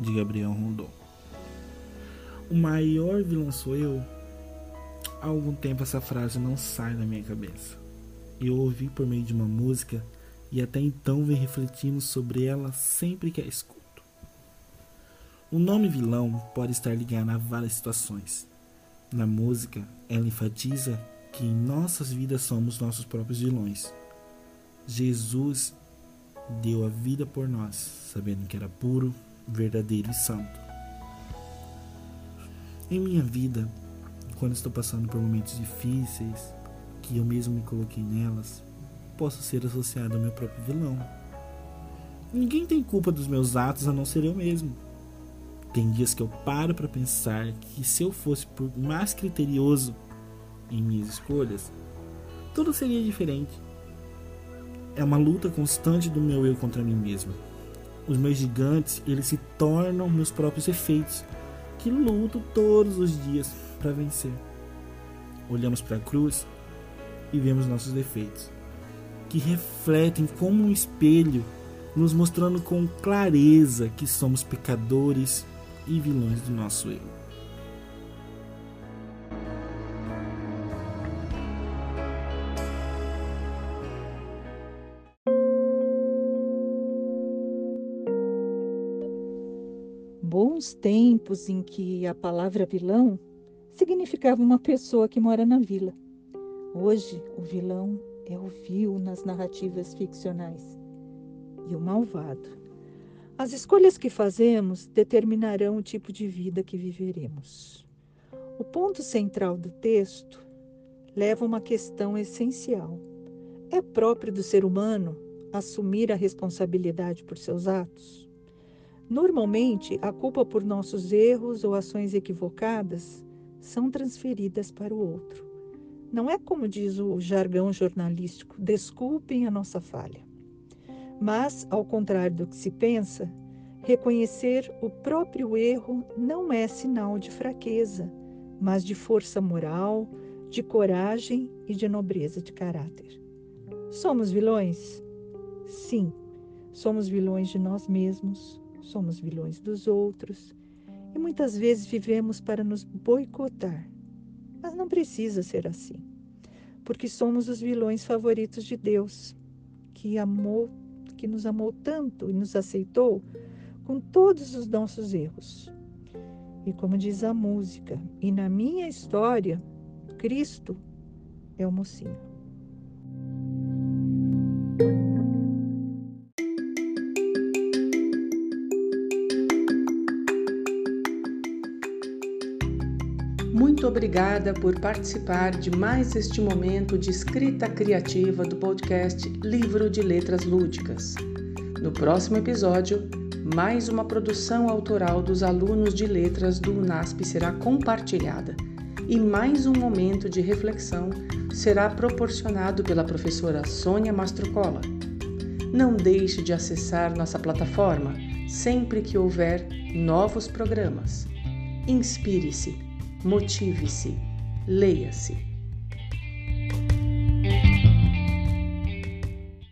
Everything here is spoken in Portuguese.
De Gabriel Rondon. O maior vilão sou eu? Há algum tempo essa frase não sai da minha cabeça. Eu ouvi por meio de uma música e até então venho refletindo sobre ela sempre que a escuto. O nome vilão pode estar ligado a várias situações. Na música, ela enfatiza que em nossas vidas somos nossos próprios vilões. Jesus deu a vida por nós, sabendo que era puro, verdadeiro e santo. Em minha vida, quando estou passando por momentos difíceis, que eu mesmo me coloquei nelas, posso ser associado ao meu próprio vilão. Ninguém tem culpa dos meus atos a não ser eu mesmo. Tem dias que eu paro para pensar que se eu fosse por mais criterioso em minhas escolhas, tudo seria diferente é uma luta constante do meu eu contra mim mesmo. Os meus gigantes, eles se tornam meus próprios efeitos, que luto todos os dias para vencer. Olhamos para a cruz e vemos nossos defeitos, que refletem como um espelho, nos mostrando com clareza que somos pecadores e vilões do nosso eu. Bons tempos em que a palavra vilão significava uma pessoa que mora na vila. Hoje, o vilão é o vil nas narrativas ficcionais e o malvado. As escolhas que fazemos determinarão o tipo de vida que viveremos. O ponto central do texto leva a uma questão essencial. É próprio do ser humano assumir a responsabilidade por seus atos? Normalmente, a culpa por nossos erros ou ações equivocadas são transferidas para o outro. Não é como diz o jargão jornalístico, desculpem a nossa falha. Mas, ao contrário do que se pensa, reconhecer o próprio erro não é sinal de fraqueza, mas de força moral, de coragem e de nobreza de caráter. Somos vilões? Sim, somos vilões de nós mesmos, somos vilões dos outros e muitas vezes vivemos para nos boicotar. Mas não precisa ser assim, porque somos os vilões favoritos de Deus, que amou, que nos amou tanto e nos aceitou com todos os nossos erros. E como diz a música, e na minha história, Cristo é o mocinho. Obrigada por participar de mais este momento de escrita criativa do podcast Livro de Letras Lúdicas. No próximo episódio, mais uma produção autoral dos alunos de letras do UNASP será compartilhada e mais um momento de reflexão será proporcionado pela professora Sônia Mastrocola. Não deixe de acessar nossa plataforma sempre que houver novos programas. Inspire-se motive-se, leia-se.